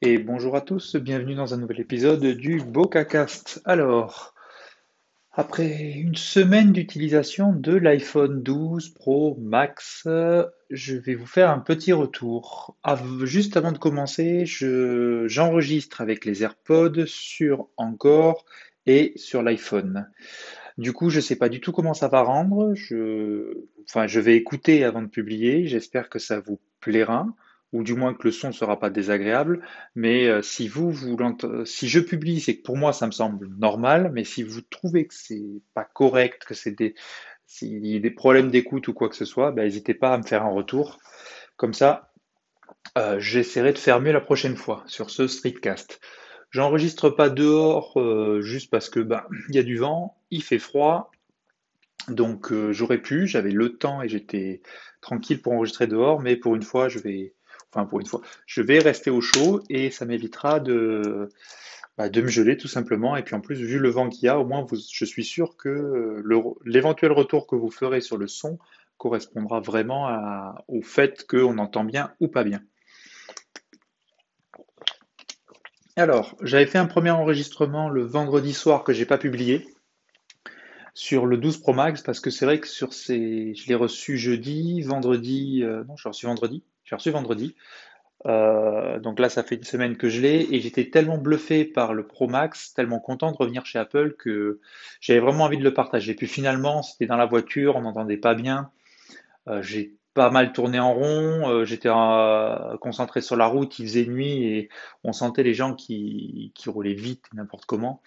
Et bonjour à tous, bienvenue dans un nouvel épisode du BocaCast. Alors, après une semaine d'utilisation de l'iPhone 12 Pro Max, je vais vous faire un petit retour. Juste avant de commencer, je- j'enregistre avec les AirPods sur Encore et sur l'iPhone. Du coup, je ne sais pas du tout comment ça va rendre. Enfin, je vais écouter avant de publier. J'espère que ça vous plaira, ou du moins que le son ne sera pas désagréable. Mais euh, si vous, vous si je publie, c'est que pour moi, ça me semble normal. Mais si vous trouvez que c'est pas correct, que c'est des, s'il y a des problèmes d'écoute ou quoi que ce soit, ben, n'hésitez pas à me faire un retour. Comme ça, euh, j'essaierai de faire mieux la prochaine fois sur ce streetcast. J'enregistre pas dehors euh, juste parce que ben, il y a du vent, il fait froid, donc j'aurais pu, j'avais le temps et j'étais tranquille pour enregistrer dehors, mais pour une fois, je vais, enfin pour une fois, je vais rester au chaud et ça m'évitera de, bah, de me geler tout simplement. Et puis en plus, vu le vent qu'il y a, au moins je suis sûr que l'éventuel retour que vous ferez sur le son correspondra vraiment au fait qu'on entend bien ou pas bien. Alors, j'avais fait un premier enregistrement le vendredi soir que j'ai pas publié sur le 12 Pro Max parce que c'est vrai que sur ces, je l'ai reçu jeudi, vendredi, euh, non, je l'ai reçu vendredi, j'ai reçu vendredi. Euh, donc là, ça fait une semaine que je l'ai et j'étais tellement bluffé par le Pro Max, tellement content de revenir chez Apple que j'avais vraiment envie de le partager. Puis finalement, c'était dans la voiture, on n'entendait pas bien. Euh, j'ai pas mal tourné en rond, euh, j'étais concentré sur la route, il faisait nuit et on sentait les gens qui roulaient vite, n'importe comment.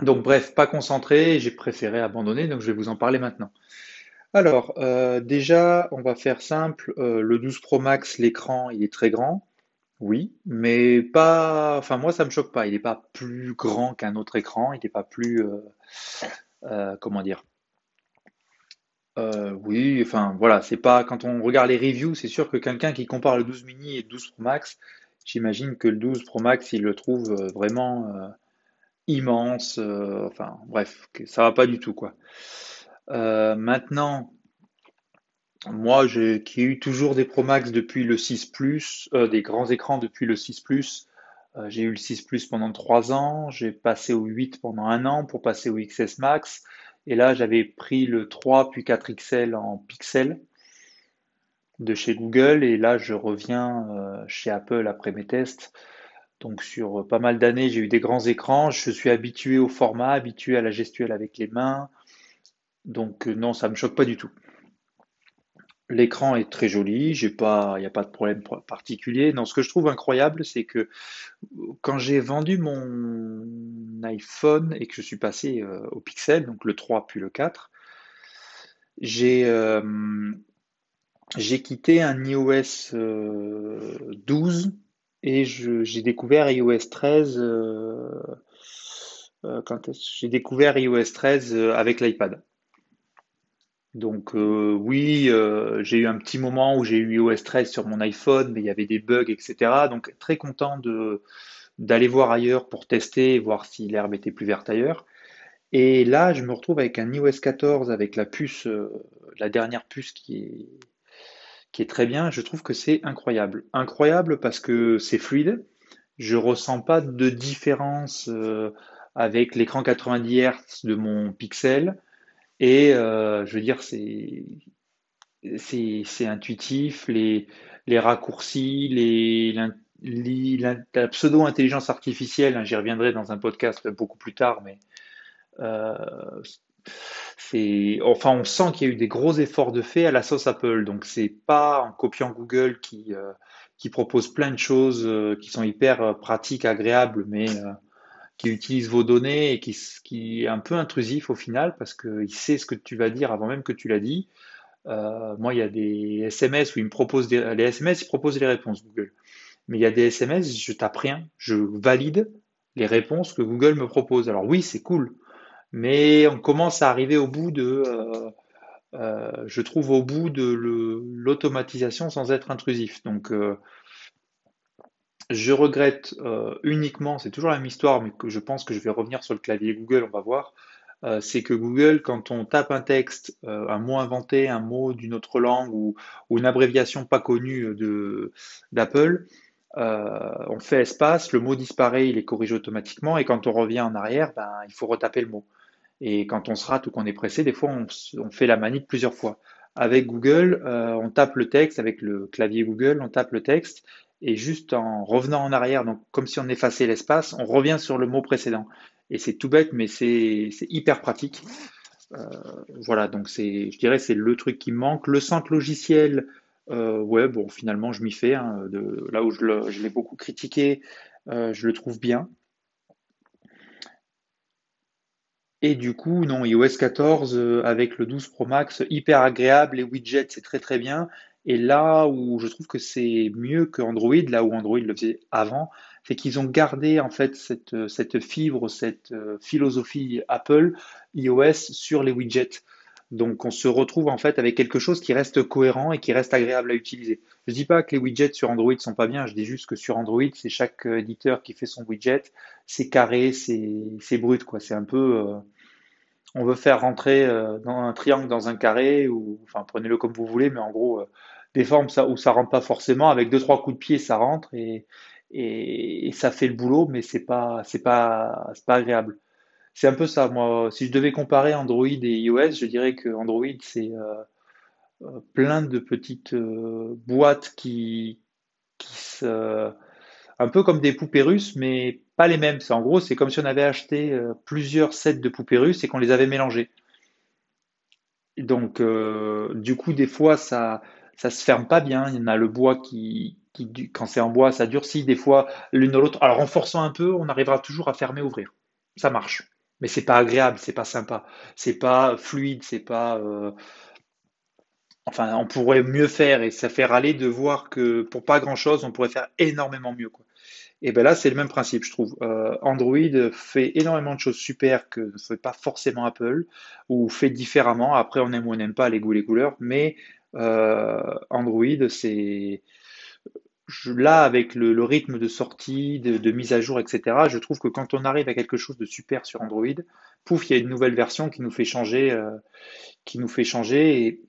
Donc bref, pas concentré, j'ai préféré abandonner, donc je vais vous en parler maintenant. Alors, euh, déjà, on va faire simple. euh, le 12 Pro Max, l'écran, il est très grand, oui, mais pas. Enfin, moi, ça me choque pas. Il n'est pas plus grand qu'un autre écran. Il n'est pas plus. euh, comment dire? Oui, enfin, voilà. C'est pas. Quand on regarde les reviews, c'est sûr que quelqu'un qui compare le 12 mini et le 12 Pro Max, j'imagine que le 12 Pro Max, il le trouve vraiment immense. enfin, bref, que ça va pas du tout, quoi. Euh, maintenant. Moi, qui ai eu toujours des Pro Max depuis le 6 Plus, euh, des grands écrans depuis le 6 Plus. Euh, j'ai eu le 6 Plus pendant 3 ans, j'ai passé au 8 pendant un an pour passer au XS Max. Et là, j'avais pris le 3 puis 4 XL en pixel de chez Google. Et là, je reviens chez Apple après mes tests. Donc, sur pas mal d'années, j'ai eu des grands écrans. Je suis habitué au format, habitué à la gestuelle avec les mains. Donc, euh, non, ça me choque pas du tout. L'écran est très joli, j'ai pas, il n'y a pas de problème particulier. Non, ce que je trouve incroyable, c'est que quand j'ai vendu mon iPhone et que je suis passé euh, au Pixel, donc le 3 puis le 4, j'ai euh, j'ai quitté un iOS euh, 12 et j'ai découvert iOS 13 euh, euh, quand j'ai découvert iOS 13 euh, avec l'iPad. Donc euh, oui, euh, j'ai eu un petit moment où j'ai eu iOS 13 sur mon iPhone, mais il y avait des bugs, etc. Donc très content d'aller voir ailleurs pour tester voir si l'herbe était plus verte ailleurs. Et là, je me retrouve avec un iOS 14 avec la puce, euh, la dernière puce qui est qui est très bien. Je trouve que c'est incroyable. Incroyable parce que c'est fluide. Je ressens pas de différence avec l'écran 90 Hz de mon Pixel. Et euh, je veux dire, c'est c'est intuitif, les, les raccourcis, les, la pseudo-intelligence artificielle, hein, j'y reviendrai dans un podcast beaucoup plus tard, mais euh, c'est, enfin, on sent qu'il y a eu des gros efforts de fait à la sauce Apple. Donc, c'est pas en copiant Google qui, euh, qui propose plein de choses euh, qui sont hyper euh, pratiques, agréables, mais euh, qui utilise vos données et qui, est un peu intrusif au final parce qu'il sait ce que tu vas dire avant même que tu l'as dit. Euh, moi, il y a des SMS où il me propose des, les SMS, il propose les réponses Google. Mais il y a des SMS, je tape rien, je valide les réponses que Google me propose. Alors oui, c'est cool, mais on commence à arriver au bout de, euh, euh, je trouve au bout de l'automatisation sans être intrusif. Donc je regrette euh, uniquement, c'est toujours la même histoire, mais je pense que je vais revenir sur le clavier Google, on va voir. Euh, c'est que Google, quand on tape un texte, euh, un mot inventé, un mot d'une autre langue ou, une abréviation pas connue d'Apple, on fait espace, le mot disparaît, il est corrigé automatiquement, et quand on revient en arrière, ben, il faut retaper le mot. Et quand on se rate ou qu'on est pressé, des fois, on, fait la manip plusieurs fois. Avec Google, on tape le texte, avec le clavier Google, on tape le texte, et juste en revenant en arrière, donc comme si on effaçait l'espace, on revient sur le mot précédent. Et c'est tout bête, mais c'est hyper pratique. Euh, voilà, donc c'est, je dirais, c'est le truc qui manque. Le centre logiciel, euh, ouais, bon, finalement, je m'y fais. Hein, de, là où je, l'ai beaucoup critiqué, euh, je le trouve bien. Et du coup, non, iOS 14 avec le 12 Pro Max, hyper agréable. Les widgets, c'est très très bien. Et là où je trouve que c'est mieux que Android, là où Android le faisait avant, c'est qu'ils ont gardé en fait cette, cette fibre, cette euh, philosophie Apple iOS sur les widgets. Donc on se retrouve en fait avec quelque chose qui reste cohérent et qui reste agréable à utiliser. Je ne dis pas que les widgets sur Android sont pas bien, je dis juste que sur Android, c'est chaque euh, éditeur qui fait son widget, c'est carré, c'est brut quoi. C'est un peu, euh, on veut faire rentrer dans un triangle dans un carré ou, enfin prenez-le comme vous voulez, mais en gros des formes où ça rentre pas forcément, avec deux trois coups de pied ça rentre et, ça fait le boulot, mais c'est pas c'est pas c'est pas agréable. C'est un peu ça. Moi, si je devais comparer Android et iOS, je dirais que Android c'est euh, euh, plein de petites euh, boîtes qui qui se un peu comme des poupées russes, mais pas les mêmes. C'est en gros, c'est comme si on avait acheté plusieurs sets de poupées russes et qu'on les avait mélangées. Donc, du coup, des fois, ça, ça se ferme pas bien. Il y en a le bois qui, quand c'est en bois, ça durcit des fois l'une de l'autre. Alors en forçant un peu, on arrivera toujours à fermer, ouvrir. Ça marche. Mais c'est pas agréable, c'est pas sympa, c'est pas fluide, c'est pas. Euh, enfin, on pourrait mieux faire et ça fait râler de voir que pour pas grand chose, on pourrait faire énormément mieux. Et ben là, c'est le même principe, je trouve. Euh, Android fait énormément de choses super que ne fait pas forcément Apple ou fait différemment. Après, on aime ou on n'aime pas les goûts, les couleurs, mais Android, c'est là, avec le, rythme de sortie, de, mise à jour, etc., je trouve que quand on arrive à quelque chose de super sur Android, pouf, il y a une nouvelle version qui nous fait changer, euh, qui nous fait changer.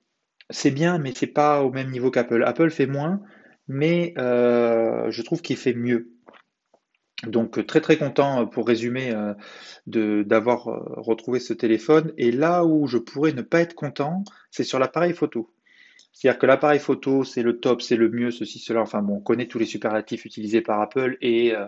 C'est bien, mais c'est pas au même niveau qu'Apple. Apple fait moins, mais euh, je trouve qu'il fait mieux. Donc très très content pour résumer d'avoir retrouvé ce téléphone. Et là où je pourrais ne pas être content, c'est sur l'appareil photo. C'est-à-dire que l'appareil photo, c'est le top, c'est le mieux, ceci, cela. Enfin bon, on connaît tous les superlatifs utilisés par Apple et euh,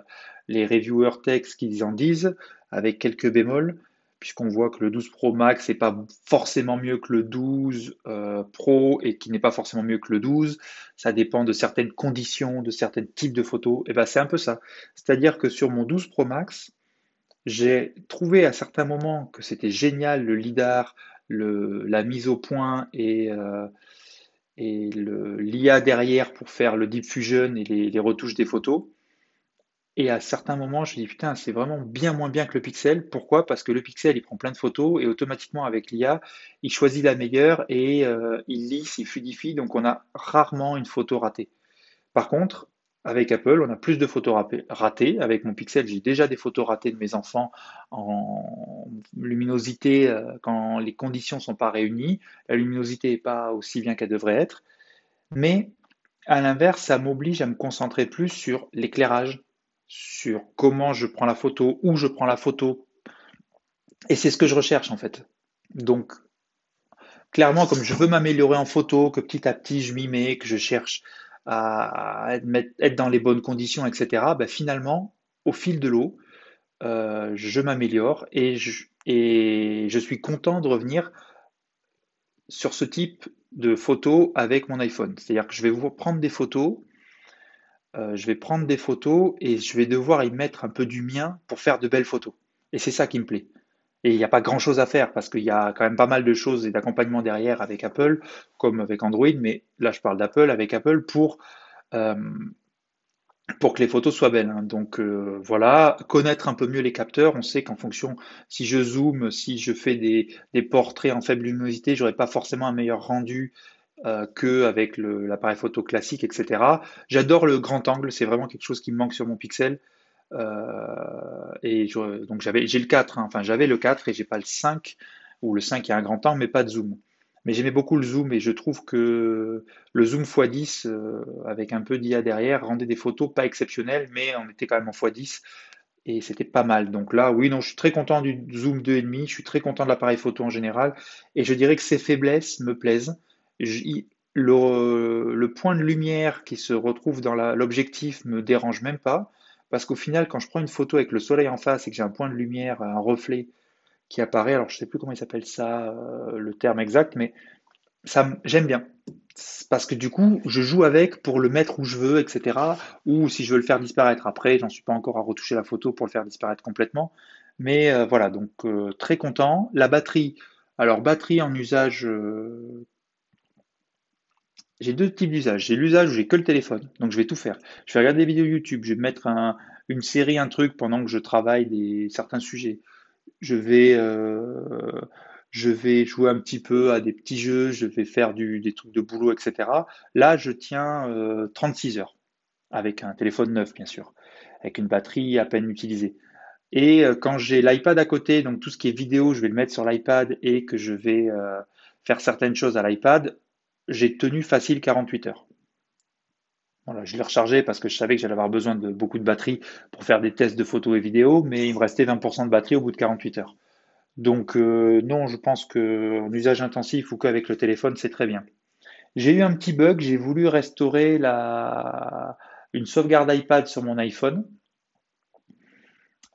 les reviewers texte qu'ils en disent, avec quelques bémols, puisqu'on voit que le 12 Pro Max n'est pas forcément mieux que le 12 euh, Pro et qui n'est pas forcément mieux que le 12. Ça dépend de certaines conditions, de certains types de photos. Et ben c'est un peu ça. C'est-à-dire que sur mon 12 Pro Max, j'ai trouvé à certains moments que c'était génial le lidar, la mise au point et euh, et l'IA derrière pour faire le deep fusion et les, retouches des photos. Et à certains moments, je me dis putain, c'est vraiment bien moins bien que le pixel. Pourquoi? Parce que le pixel, il prend plein de photos et automatiquement avec l'IA, il choisit la meilleure et euh, il lisse, il fluidifie. Donc on a rarement une photo ratée. Par contre, avec Apple, on a plus de photos ratées. Avec mon Pixel, j'ai déjà des photos ratées de mes enfants en luminosité euh, quand les conditions ne sont pas réunies. La luminosité n'est pas aussi bien qu'elle devrait être. Mais à l'inverse, ça m'oblige à me concentrer plus sur l'éclairage, sur comment je prends la photo, où je prends la photo. Et c'est ce que je recherche en fait. Donc, clairement, comme je veux m'améliorer en photo, que petit à petit je m'y mets, que je cherche à, être, dans les bonnes conditions, etc., ben finalement, au fil de l'eau, euh, je m'améliore et je, et je suis content de revenir sur ce type de photos avec mon iPhone. C'est-à-dire que je vais vous prendre des photos, euh, je vais prendre des photos et je vais devoir y mettre un peu du mien pour faire de belles photos. Et c'est ça qui me plaît. Et il n'y a pas grand chose à faire parce qu'il y a quand même pas mal de choses et d'accompagnement derrière avec Apple, comme avec Android, mais là je parle d'Apple, avec Apple pour, euh, que les photos soient belles. Hein. Donc euh, voilà, connaître un peu mieux les capteurs, on sait qu'en fonction, si je zoome, si je fais des, portraits en faible luminosité, j'aurai pas forcément un meilleur rendu euh, que avec l'appareil photo classique, etc. J'adore le grand angle, c'est vraiment quelque chose qui me manque sur mon Pixel. Euh, et donc j'avais, j'ai le 4, hein. enfin j'avais le 4 et j'ai pas le 5, ou le 5 qui a un grand temps, mais pas de zoom. Mais j'aimais beaucoup le zoom et je trouve que le zoom x10 euh, avec un peu d'IA derrière rendait des photos pas exceptionnelles, mais on était quand même en x10 et c'était pas mal. Donc là, oui, non, je suis très content du zoom 2,5, je suis très content de l'appareil photo en général et je dirais que ses faiblesses me plaisent. le, le, point de lumière qui se retrouve dans l'objectif me dérange même pas parce qu'au final, quand je prends une photo avec le soleil en face et que j'ai un point de lumière, un reflet qui apparaît, alors je ne sais plus comment il s'appelle ça, euh, le terme exact, mais ça, j'aime bien. Parce que du coup, je joue avec pour le mettre où je veux, etc. Ou si je veux le faire disparaître après, j'en suis pas encore à retoucher la photo pour le faire disparaître complètement. Mais euh, voilà, donc euh, très content. La batterie, alors batterie en usage, j'ai deux types d'usages. J'ai l'usage où j'ai que le téléphone, donc je vais tout faire. Je vais regarder des vidéos YouTube, je vais mettre une série, un truc pendant que je travaille des, certains sujets je vais, euh, je vais jouer un petit peu à des petits jeux, je vais faire des trucs de boulot, etc. Là, je tiens 36 euh, heures avec un téléphone neuf, bien sûr, avec une batterie à peine utilisée. Et euh, quand j'ai l'iPad à côté, donc tout ce qui est vidéo, je vais le mettre sur l'iPad et que je vais faire certaines choses à l'iPad, j'ai tenu facile 48 heures je l'ai rechargé parce que je savais que j'allais avoir besoin de beaucoup de batterie pour faire des tests de photos et vidéos, mais il me restait 20% de batterie au bout de 48 heures. Donc euh, non, je pense qu'en usage intensif ou qu'avec le téléphone, c'est très bien. J'ai eu un petit bug, j'ai voulu restaurer une sauvegarde iPad sur mon iPhone.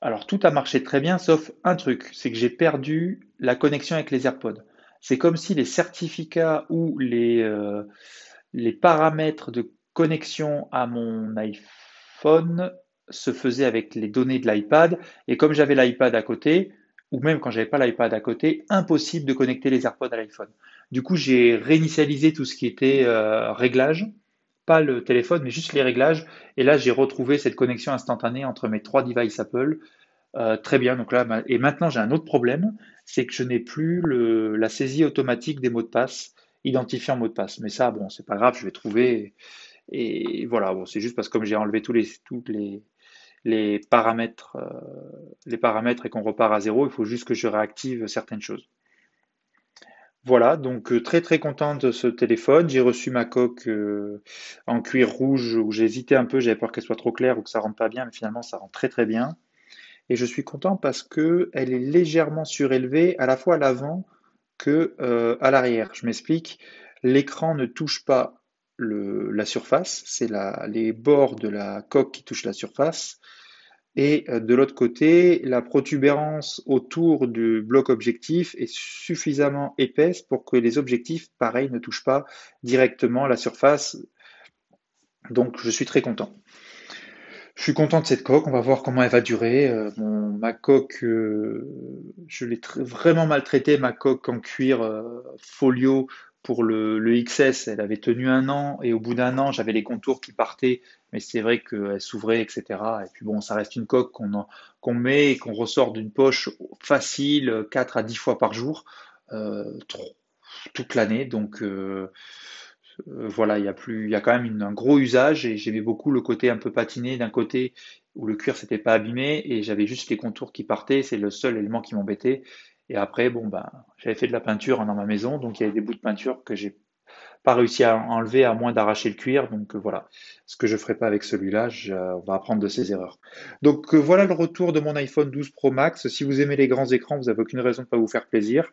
Alors tout a marché très bien, sauf un truc, c'est que j'ai perdu la connexion avec les AirPods. C'est comme si les certificats ou les, euh, les paramètres de connexion à mon iPhone se faisait avec les données de l'iPad. Et comme j'avais l'iPad à côté, ou même quand j'avais pas l'iPad à côté, impossible de connecter les AirPods à l'iPhone. Du coup, j'ai réinitialisé tout ce qui était euh, réglage, pas le téléphone, mais juste les réglages. Et là, j'ai retrouvé cette connexion instantanée entre mes trois devices Apple. Euh, très bien. Donc là, et maintenant, j'ai un autre problème, c'est que je n'ai plus la saisie automatique des mots de passe identifiés en mot de passe. Mais ça, bon, c'est pas grave, je vais trouver. Et voilà, bon, c'est juste parce que comme j'ai enlevé tous les, paramètres, euh, les paramètres et qu'on repart à zéro, il faut juste que je réactive certaines choses. Voilà, donc euh, très très content de ce téléphone. J'ai reçu ma coque en cuir rouge où j'ai hésité un peu, j'avais peur qu'elle soit trop claire ou que ça rentre pas bien, mais finalement ça rentre très très bien. Et je suis content parce que elle est légèrement surélevée à la fois à l'avant que à l'arrière. Je m'explique. L'écran ne touche pas la surface, c'est les bords de la coque qui touchent la surface. Et euh, de l'autre côté, la protubérance autour du bloc objectif est suffisamment épaisse pour que les objectifs, pareil, ne touchent pas directement la surface. Donc je suis très content. Je suis content de cette coque, on va voir comment elle va durer. Euh, ma coque, euh, je l'ai vraiment maltraitée, ma coque en cuir folio pour le, XS, elle avait tenu un an et au bout d'un an, j'avais les contours qui partaient, mais c'est vrai qu'elle s'ouvrait, etc. Et puis bon, ça reste une coque qu'on met et qu'on ressort d'une poche facile, 4 à 10 fois par jour, euh, toute l'année. Donc euh, euh, voilà, il y a plus, il y a quand même un gros usage et j'aimais beaucoup le côté un peu patiné d'un côté où le cuir s'était pas abîmé et j'avais juste les contours qui partaient. C'est le seul élément qui m'embêtait. Et après, bon, ben, j'avais fait de la peinture dans ma maison, donc il y avait des bouts de peinture que j'ai pas réussi à enlever à moins d'arracher le cuir. Donc euh, voilà, ce que je ferai pas avec celui-là, on va apprendre de ses erreurs. Donc euh, voilà le retour de mon iPhone 12 Pro Max. Si vous aimez les grands écrans, vous n'avez aucune raison de pas vous faire plaisir.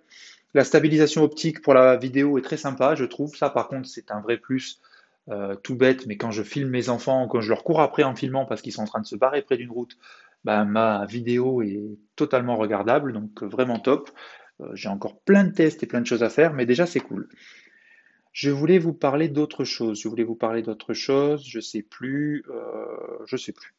La stabilisation optique pour la vidéo est très sympa, je trouve. Ça, par contre, c'est un vrai plus. Euh, tout bête, mais quand je filme mes enfants, quand je leur cours après en filmant parce qu'ils sont en train de se barrer près d'une route, bah, ma vidéo est totalement regardable, donc euh, vraiment top. Euh, j'ai encore plein de tests et plein de choses à faire, mais déjà c'est cool. Je voulais vous parler d'autre chose. Je voulais vous parler d'autre chose. Je sais plus. Je sais plus.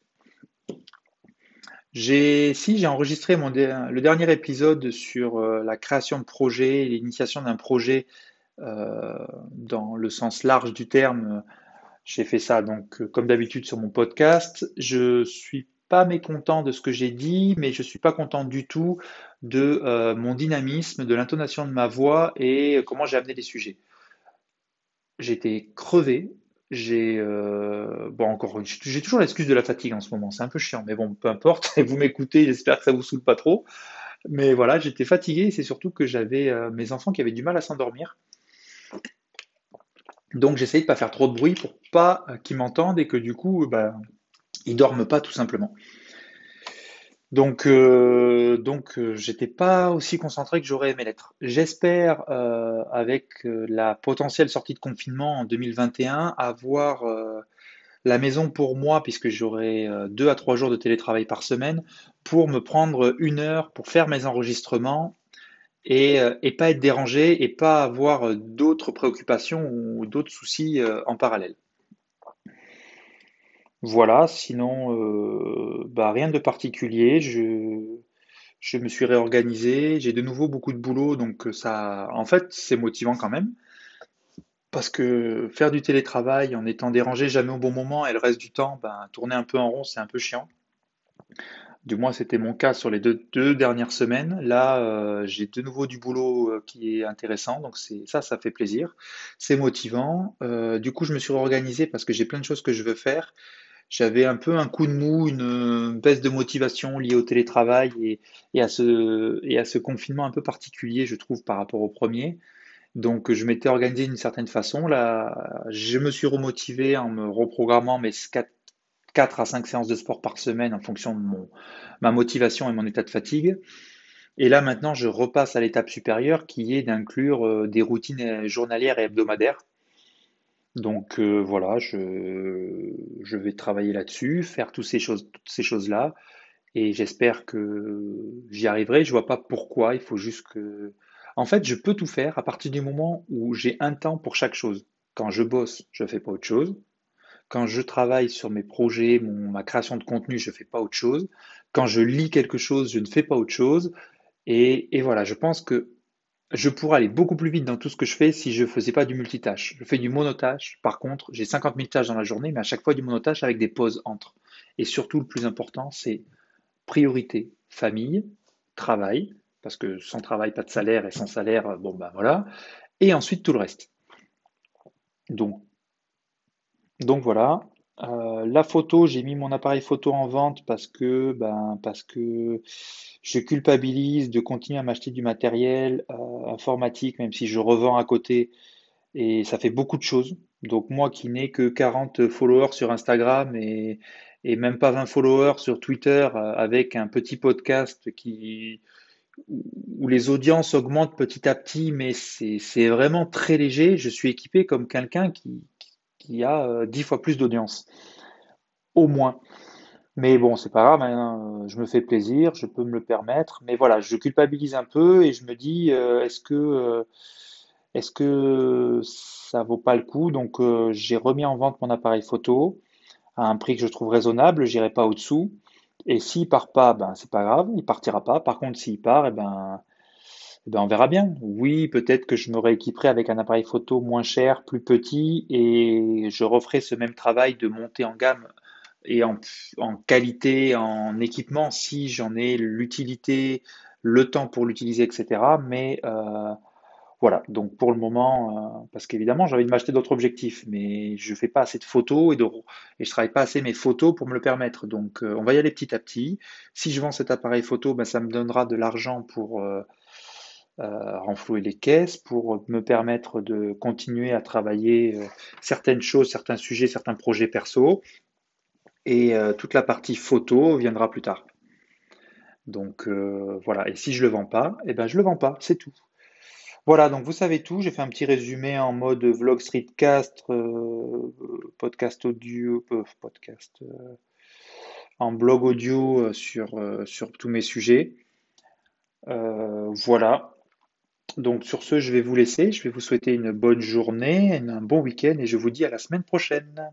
J'ai, si j'ai enregistré mon le dernier épisode sur la création de projet, l'initiation d'un projet dans le sens large du terme. J'ai fait ça donc comme d'habitude sur mon podcast. Je suis pas mécontent de ce que j'ai dit, mais je suis pas content du tout de euh, mon dynamisme, de l'intonation de ma voix et comment j'ai amené les sujets. J'étais crevé. J'ai euh, encore j'ai toujours l'excuse de la fatigue en ce moment, c'est un peu chiant, mais bon peu importe. Vous m'écoutez, j'espère que ça vous saoule pas trop. Mais voilà, j'étais fatigué. C'est surtout que j'avais euh, mes enfants qui avaient du mal à s'endormir. Donc j'essaye de pas faire trop de bruit pour pas euh, qu'ils m'entendent et que du coup, bah, ils dorment pas tout simplement. Donc, euh, donc euh, j'étais pas aussi concentré que j'aurais aimé l'être. J'espère, euh, avec euh, la potentielle sortie de confinement en 2021, avoir la maison pour moi, puisque j'aurai deux à trois jours de télétravail par semaine, pour me prendre une heure pour faire mes enregistrements et, et pas être dérangé et pas avoir d'autres préoccupations ou d'autres soucis en parallèle. Voilà, sinon, euh, bah, rien de particulier. Je, me suis réorganisé, j'ai de nouveau beaucoup de boulot, donc euh, ça, en fait, c'est motivant quand même. Parce que faire du télétravail en étant dérangé jamais au bon moment et le reste du temps, ben, tourner un peu en rond, c'est un peu chiant. Du moins, c'était mon cas sur les deux, dernières semaines. Là, euh, j'ai de nouveau du boulot qui est intéressant, donc c'est ça, ça fait plaisir. C'est motivant. Du coup, je me suis réorganisé parce que j'ai plein de choses que je veux faire. J'avais un peu un coup de mou, une, baisse de motivation liée au télétravail et, à ce, confinement un peu particulier, je trouve, par rapport au premier. Donc, je m'étais organisé d'une certaine façon. Là, je me suis remotivé en me reprogrammant mes 4 à 5 séances de sport par semaine en fonction de mon, ma motivation et mon état de fatigue. Et là, maintenant, je repasse à l'étape supérieure qui est d'inclure euh, des routines euh, journalières et hebdomadaires. Donc euh, voilà, je, je vais travailler là-dessus, faire toutes ces choses, toutes ces choses-là, et j'espère que j'y arriverai. Je vois pas pourquoi, il faut juste que... En fait, je peux tout faire à partir du moment où j'ai un temps pour chaque chose. Quand je bosse, je fais pas autre chose. Quand je travaille sur mes projets, mon- ma création de contenu, je fais pas autre chose. Quand je lis quelque chose, je ne fais pas autre chose. Et, et voilà, je pense que je pourrais aller beaucoup plus vite dans tout ce que je fais si je faisais pas du multitâche. Je fais du monotâche. Par contre, j'ai 50 000 tâches dans la journée, mais à chaque fois du monotâche avec des pauses entre. Et surtout, le plus important, c'est priorité, famille, travail, parce que sans travail, pas de salaire, et sans salaire, bon ben voilà. Et ensuite, tout le reste. Donc, donc voilà. Euh, la photo, j'ai mis mon appareil photo en vente parce que, ben, parce que je culpabilise de continuer à m'acheter du matériel euh, informatique, même si je revends à côté, et ça fait beaucoup de choses. Donc moi qui n'ai que 40 followers sur Instagram et, même pas 20 followers sur Twitter, euh, avec un petit podcast qui, où les audiences augmentent petit à petit, mais c'est vraiment très léger. Je suis équipé comme quelqu'un qui, qui a euh, 10 fois plus d'audience, au moins. Mais bon, c'est pas grave, hein, je me fais plaisir, je peux me le permettre. Mais voilà, je culpabilise un peu et je me dis, euh, est-ce que, euh, est-ce que ça vaut pas le coup? Donc, j'ai remis en vente mon appareil photo à un prix que je trouve raisonnable, j'irai pas au-dessous. Et s'il part pas, ben c'est pas grave, il partira pas. Par contre, s'il part, eh ben, ben on verra bien. Oui, peut-être que je me rééquiperai avec un appareil photo moins cher, plus petit, et je referai ce même travail de monter en gamme et en, en qualité, en équipement, si j'en ai l'utilité, le temps pour l'utiliser, etc. Mais euh, voilà, donc pour le moment, euh, parce qu'évidemment j'ai envie de m'acheter d'autres objectifs, mais je fais pas assez de photos et, de, et je travaille pas assez mes photos pour me le permettre. Donc euh, on va y aller petit à petit. Si je vends cet appareil photo, ben, ça me donnera de l'argent pour euh, renflouer les caisses, pour me permettre de continuer à travailler euh, certaines choses, certains sujets, certains projets perso. Et euh, toute la partie photo viendra plus tard. Donc voilà, et si je le vends pas, eh ben je le vends pas, c'est tout. Voilà, donc vous savez tout. J'ai fait un petit résumé en mode vlog streetcast, podcast audio, podcast, en blog audio sur, sur tous mes sujets. Voilà. Donc sur ce, je vais vous laisser. Je vais vous souhaiter une bonne journée, un bon week-end et je vous dis à la semaine prochaine.